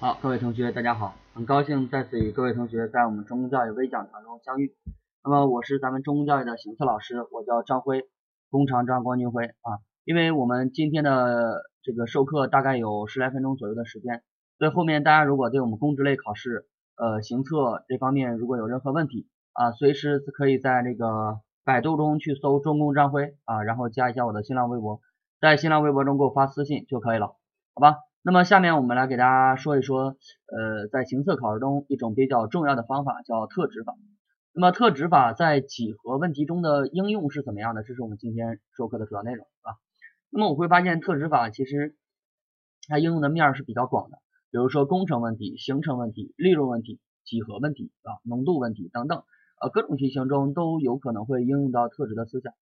好，各位同学，大家好，很高兴再次与各位同学在我们中公教育微讲堂中相遇。那么我是咱们中公教育的行测老师，我叫张辉，工长张光军辉啊。因为我们今天的这个授课大概有十来分钟左右的时间，所以后面大家如果对我们公职类考试呃行测这方面如果有任何问题啊，随时可以在这个百度中去搜中公张辉啊，然后加一下我的新浪微博，在新浪微博中给我发私信就可以了，好吧？那么下面我们来给大家说一说，呃，在行测考试中一种比较重要的方法叫特指法。那么特指法在几何问题中的应用是怎么样的？这是我们今天授课的主要内容啊。那么我会发现特指法其实它应用的面是比较广的，比如说工程问题、行程问题、利润问题、几何问题啊、浓度问题等等，呃，各种题型中都有可能会应用到特指的思想。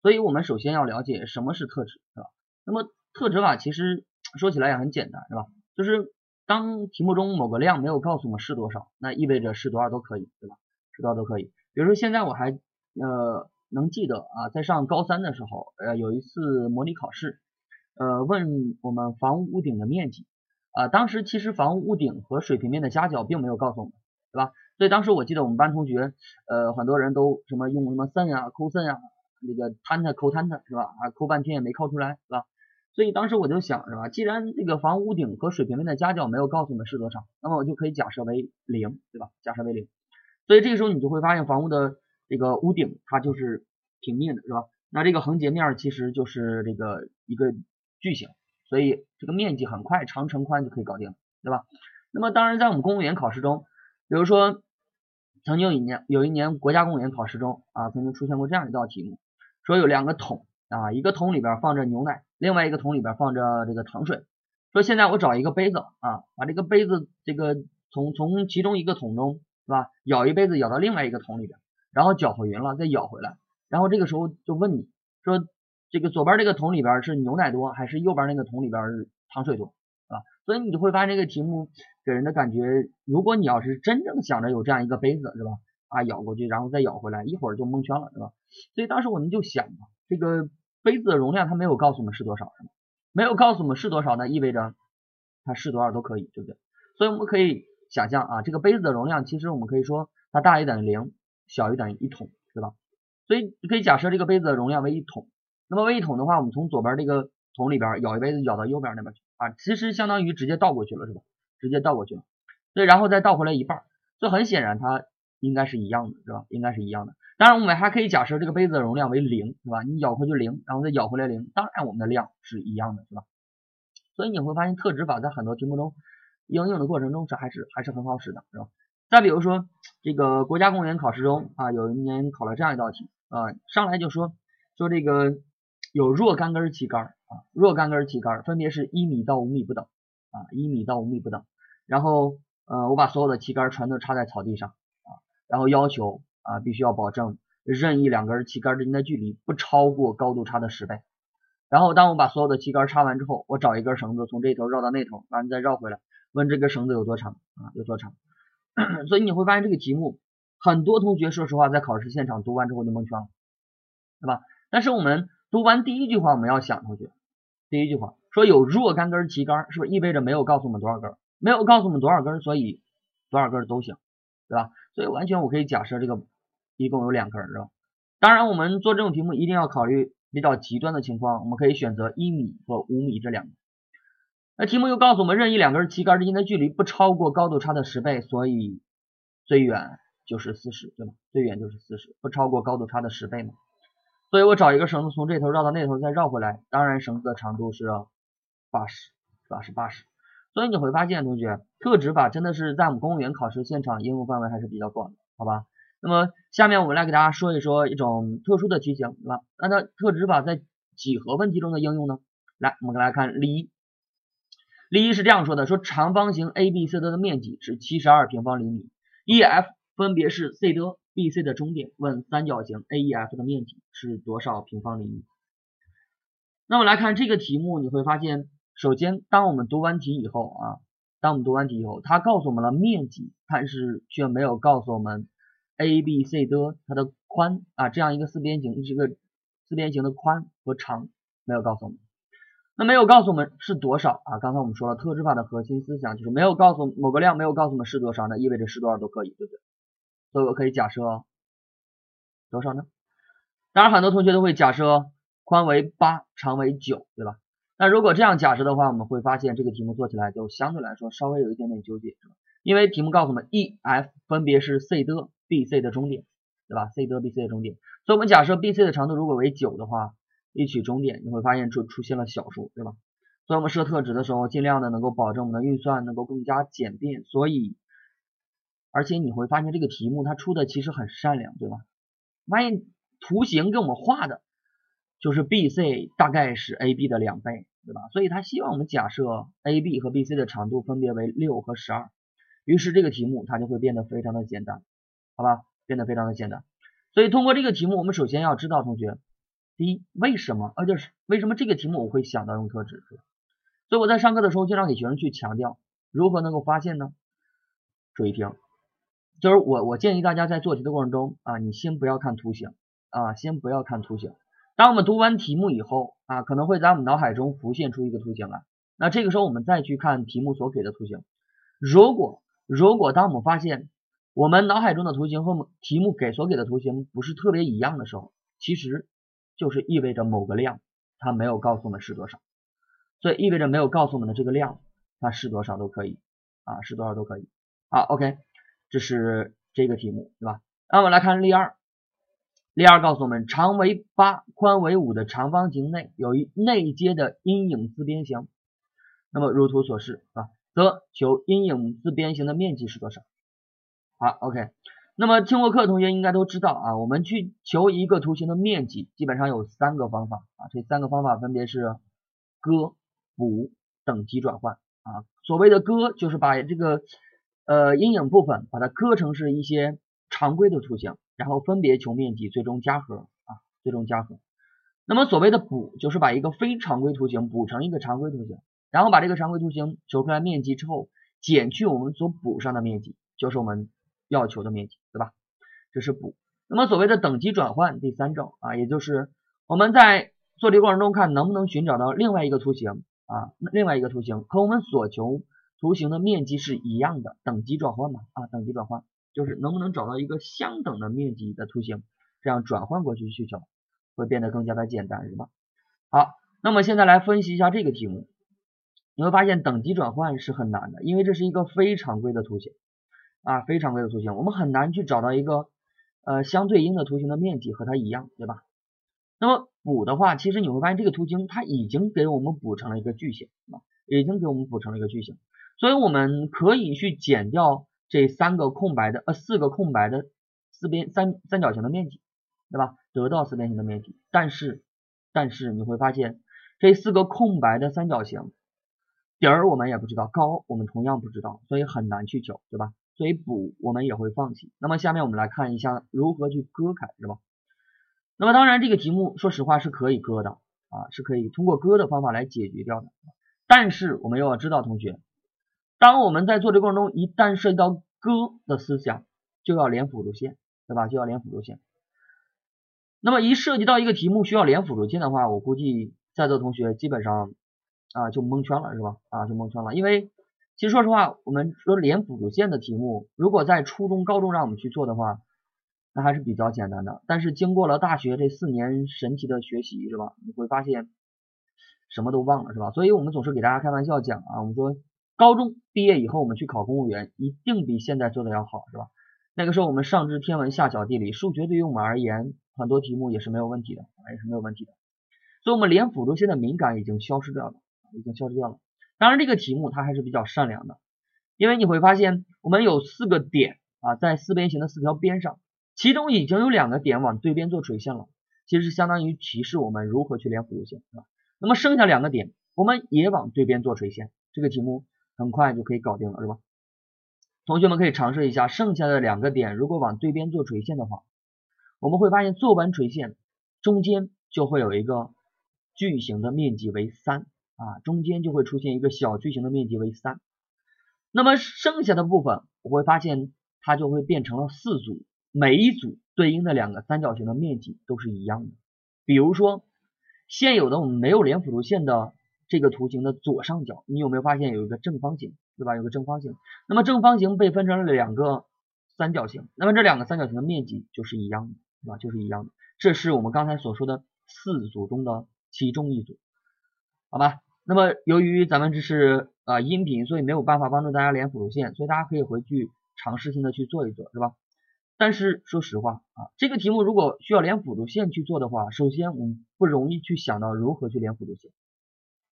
所以我们首先要了解什么是特指，是吧？那么特指法其实。说起来也很简单，是吧？就是当题目中某个量没有告诉我们是多少，那意味着是多少都可以，对吧？是多少都可以。比如说现在我还呃能记得啊，在上高三的时候，呃有一次模拟考试，呃问我们房屋屋顶的面积啊，当时其实房屋屋顶和水平面的夹角并没有告诉我们，对吧？所以当时我记得我们班同学呃很多人都什么用什么 sin 啊、cos 啊，那个 tan 抠 tan 是吧？啊抠半天也没抠出来，是吧？所以当时我就想，是吧？既然这个房屋屋顶和水平面的夹角没有告诉我们是多少，那么我就可以假设为零，对吧？假设为零。所以这个时候你就会发现，房屋的这个屋顶它就是平面的，是吧？那这个横截面其实就是这个一个矩形，所以这个面积很快长乘宽就可以搞定，对吧？那么当然在我们公务员考试中，比如说曾经有一年有一年国家公务员考试中啊，曾经出现过这样一道题目，说有两个桶。啊，一个桶里边放着牛奶，另外一个桶里边放着这个糖水。说现在我找一个杯子啊，把这个杯子这个从从其中一个桶中是吧，舀一杯子舀到另外一个桶里边，然后搅和匀了再舀回来。然后这个时候就问你说，这个左边这个桶里边是牛奶多，还是右边那个桶里边糖水多啊？所以你就会发现这个题目给人的感觉，如果你要是真正想着有这样一个杯子是吧，啊舀过去然后再舀回来，一会儿就蒙圈了是吧？所以当时我们就想啊，这个。杯子的容量它没有告诉我们是多少，是吗？没有告诉我们是多少，那意味着它是多少都可以，对不对？所以我们可以想象啊，这个杯子的容量其实我们可以说它大于等于零，小于等于一桶，对吧？所以你可以假设这个杯子的容量为一桶，那么为一桶的话，我们从左边这个桶里边舀一杯子舀到右边那边去啊，其实相当于直接倒过去了，是吧？直接倒过去了，所以然后再倒回来一半，所以很显然它应该是一样的，是吧？应该是一样的。当然，我们还可以假设这个杯子的容量为零，是吧？你舀回去零，然后再舀回来零，当然我们的量是一样的，是吧？所以你会发现特指法在很多题目中应用的过程中是还是还是很好使的，是吧？再比如说这个国家公务员考试中啊，有一年考了这样一道题啊，上来就说说这个有若干根旗杆啊，若干根旗杆分别是一米到五米不等啊，一米到五米不等，然后呃，我把所有的旗杆全都插在草地上啊，然后要求。啊，必须要保证任意两根旗杆之间的距离不超过高度差的十倍。然后，当我把所有的旗杆插完之后，我找一根绳子从这头绕到那头，完了再绕回来，问这根绳子有多长啊？有多长？所以你会发现这个题目，很多同学说实话在考试现场读完之后就蒙圈了，对吧？但是我们读完第一句话，我们要想，同学，第一句话说有若干根旗杆，是不是意味着没有告诉我们多少根？没有告诉我们多少根，所以多少根都行，对吧？所以完全我可以假设这个。一共有两根，是吧？当然，我们做这种题目一定要考虑比较极端的情况，我们可以选择一米和五米这两个。那题目又告诉我们，任意两根旗杆之间的距离不超过高度差的十倍，所以最远就是四十，对吧？最远就是四十，不超过高度差的十倍嘛。所以我找一个绳子从这头绕到那头再绕回来，当然绳子的长度是八十，是吧？是八十。所以你会发现，同学，特指法真的是在我们公务员考试现场应用范围还是比较广的，好吧？那么下面我们来给大家说一说一种特殊的题型，对吧？那它特指法在几何问题中的应用呢？来，我们来看例一。例一是这样说的：说长方形 ABCD 的面积是七十二平方厘米，EF 分别是 C 的、BC 的中点。问三角形 AEF 的面积是多少平方厘米？那么来看这个题目，你会发现，首先当我们读完题以后啊，当我们读完题以后，它告诉我们了面积，但是却没有告诉我们。A、B、C 的它的宽啊，这样一个四边形，这个四边形的宽和长没有告诉我们。那没有告诉我们是多少啊？刚才我们说了，特质法的核心思想就是没有告诉某个量，没有告诉我们是多少，那意味着是多少都可以，对不对？所以我可以假设多少呢？当然，很多同学都会假设宽为八，长为九，对吧？那如果这样假设的话，我们会发现这个题目做起来就相对来说稍微有一点点纠结，是吧？因为题目告诉我们 E、F 分别是 C 的、B、C 的终点，对吧？C 得、B、C 的终点，所以我们假设 B、C 的长度如果为九的话，一取终点，你会发现出出现了小数，对吧？所以我们设特值的时候，尽量的能够保证我们的运算能够更加简便。所以，而且你会发现这个题目它出的其实很善良，对吧？发现图形给我们画的就是 B、C 大概是 A、B 的两倍，对吧？所以他希望我们假设 A、B 和 B、C 的长度分别为六和十二。于是这个题目它就会变得非常的简单，好吧？变得非常的简单。所以通过这个题目，我们首先要知道，同学，第一，为什么？呃，就是为什么这个题目我会想到用特质？所以我在上课的时候经常给学生去强调，如何能够发现呢？注意听，就是我我建议大家在做题的过程中啊，你先不要看图形啊，先不要看图形。当我们读完题目以后啊，可能会在我们脑海中浮现出一个图形来，那这个时候我们再去看题目所给的图形，如果如果当我们发现我们脑海中的图形和题目给所给的图形不是特别一样的时候，其实就是意味着某个量它没有告诉我们是多少，所以意味着没有告诉我们的这个量它是多少都可以啊，是多少都可以。好，OK，这是这个题目对吧？那我们来看例二，例二告诉我们长为八、宽为五的长方形内有一内接的阴影自边形，那么如图所示啊。则求阴影自边形的面积是多少？好，OK。那么听过课的同学应该都知道啊，我们去求一个图形的面积，基本上有三个方法啊。这三个方法分别是割、补、等级转换啊。所谓的割，就是把这个呃阴影部分把它割成是一些常规的图形，然后分别求面积，最终加和啊，最终加和。那么所谓的补，就是把一个非常规图形补成一个常规图形。然后把这个常规图形求出来面积之后，减去我们所补上的面积，就是我们要求的面积，对吧？这是补。那么所谓的等级转换，第三种啊，也就是我们在做题过程中看能不能寻找到另外一个图形啊，另外一个图形和我们所求图形的面积是一样的，等级转换嘛啊，等级转换就是能不能找到一个相等的面积的图形，这样转换过去需求会变得更加的简单，是吧？好，那么现在来分析一下这个题目。你会发现等级转换是很难的，因为这是一个非常规的图形啊，非常规的图形，我们很难去找到一个呃相对应的图形的面积和它一样，对吧？那么补的话，其实你会发现这个图形它已经给我们补成了一个矩形啊，已经给我们补成了一个矩形，所以我们可以去减掉这三个空白的呃四个空白的四边三三角形的面积，对吧？得到四边形的面积，但是但是你会发现这四个空白的三角形。底儿我们也不知道，高我们同样不知道，所以很难去求，对吧？所以补我们也会放弃。那么下面我们来看一下如何去割开，是吧？那么当然这个题目说实话是可以割的啊，是可以通过割的方法来解决掉的。但是我们又要知道，同学，当我们在做的过程中，一旦涉及到割的思想，就要连辅助线，对吧？就要连辅助线。那么一涉及到一个题目需要连辅助线的话，我估计在座同学基本上。啊，就蒙圈了是吧？啊，就蒙圈了。因为其实说实话，我们说连辅助线的题目，如果在初中、高中让我们去做的话，那还是比较简单的。但是经过了大学这四年神奇的学习是吧？你会发现什么都忘了是吧？所以我们总是给大家开玩笑讲啊，我们说高中毕业以后我们去考公务员，一定比现在做的要好是吧？那个时候我们上知天文下晓地理，数学对于我们而言，很多题目也是没有问题的，也是没有问题的。所以，我们连辅助线的敏感已经消失掉了。已经消失掉了。当然，这个题目它还是比较善良的，因为你会发现我们有四个点啊，在四边形的四条边上，其中已经有两个点往对边做垂线了，其实相当于提示我们如何去连辅助线，是吧？那么剩下两个点，我们也往对边做垂线，这个题目很快就可以搞定了，是吧？同学们可以尝试一下，剩下的两个点如果往对边做垂线的话，我们会发现做完垂线，中间就会有一个矩形的面积为三。啊，中间就会出现一个小矩形的面积为三，那么剩下的部分我会发现它就会变成了四组，每一组对应的两个三角形的面积都是一样的。比如说现有的我们没有连辅助线的这个图形的左上角，你有没有发现有一个正方形，对吧？有个正方形，那么正方形被分成了两个三角形，那么这两个三角形的面积就是一样的，对吧？就是一样的，这是我们刚才所说的四组中的其中一组，好吧？那么由于咱们这是啊音频，所以没有办法帮助大家连辅助线，所以大家可以回去尝试性的去做一做，是吧？但是说实话啊，这个题目如果需要连辅助线去做的话，首先我们不容易去想到如何去连辅助线，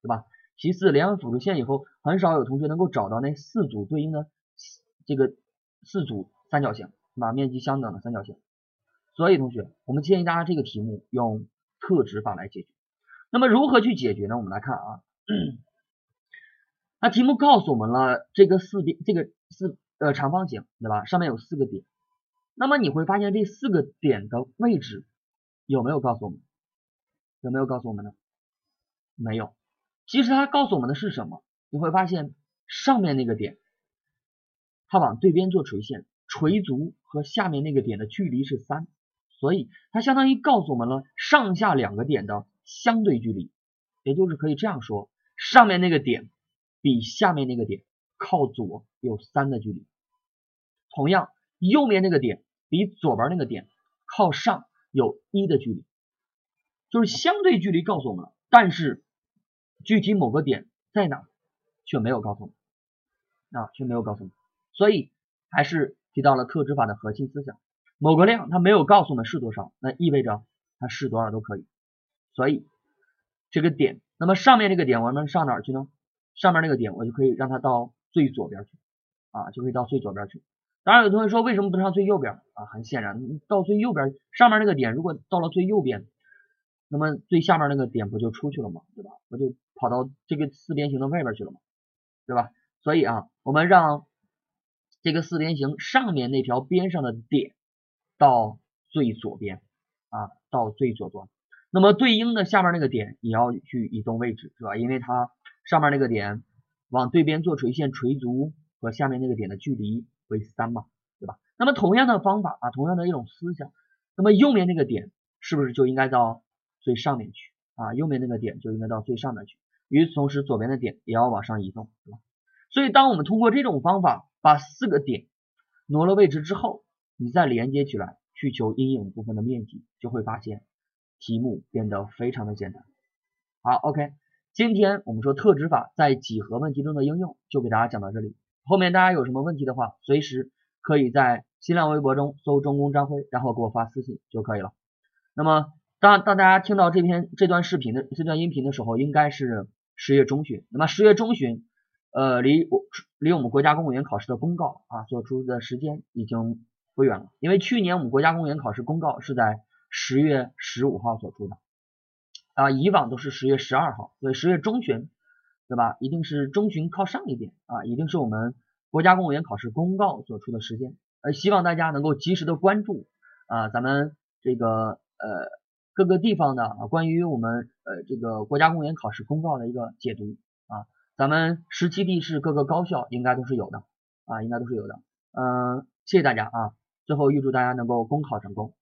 对吧？其次，连完辅助线以后，很少有同学能够找到那四组对应的这个四组三角形，对吧？面积相等的三角形。所以同学，我们建议大家这个题目用特指法来解决。那么如何去解决呢？我们来看啊，那题目告诉我们了这个四边这个四呃长方形，对吧？上面有四个点。那么你会发现这四个点的位置有没有告诉我们？有没有告诉我们呢？没有。其实它告诉我们的是什么？你会发现上面那个点，它往对边做垂线，垂足和下面那个点的距离是三，所以它相当于告诉我们了上下两个点的相对距离，也就是可以这样说，上面那个点比下面那个点靠左有三的距离。同样，右面那个点。比左边那个点靠上有一的距离，就是相对距离告诉我们了，但是具体某个点在哪却没有告诉我们，啊，却没有告诉我们，所以还是提到了特指法的核心思想，某个量它没有告诉我们是多少，那意味着它是多少都可以，所以这个点，那么上面这个点我们上哪儿去呢？上面那个点我就可以让它到最左边去，啊，就可以到最左边去。当然，有同学说为什么不上最右边啊？很显然，到最右边上面那个点，如果到了最右边，那么最下面那个点不就出去了吗？对吧？不就跑到这个四边形的外边去了吗？对吧？所以啊，我们让这个四边形上面那条边上的点到最左边啊，到最左端。那么对应的下面那个点也要去移动位置，是吧？因为它上面那个点往对边做垂线，垂足和下面那个点的距离。为三嘛，对吧？那么同样的方法啊，同样的一种思想，那么右面那个点是不是就应该到最上面去啊？右面那个点就应该到最上面去。与此同时，左边的点也要往上移动，对吧？所以，当我们通过这种方法把四个点挪了位置之后，你再连接起来去求阴影部分的面积，就会发现题目变得非常的简单。好，OK，今天我们说特指法在几何问题中的应用，就给大家讲到这里。后面大家有什么问题的话，随时可以在新浪微博中搜“中公张辉”，然后给我发私信就可以了。那么，当当大家听到这篇这段视频的这段音频的时候，应该是十月中旬。那么十月中旬，呃，离我离我们国家公务员考试的公告啊做出的时间已经不远了。因为去年我们国家公务员考试公告是在十月十五号所出的啊，以往都是十月十二号，所以十月中旬。对吧？一定是中旬靠上一点啊，一定是我们国家公务员考试公告所出的时间。呃，希望大家能够及时的关注啊，咱们这个呃各个地方的啊关于我们呃这个国家公务员考试公告的一个解读啊，咱们十七地市各个高校应该都是有的啊，应该都是有的。嗯，谢谢大家啊，最后预祝大家能够公考成功。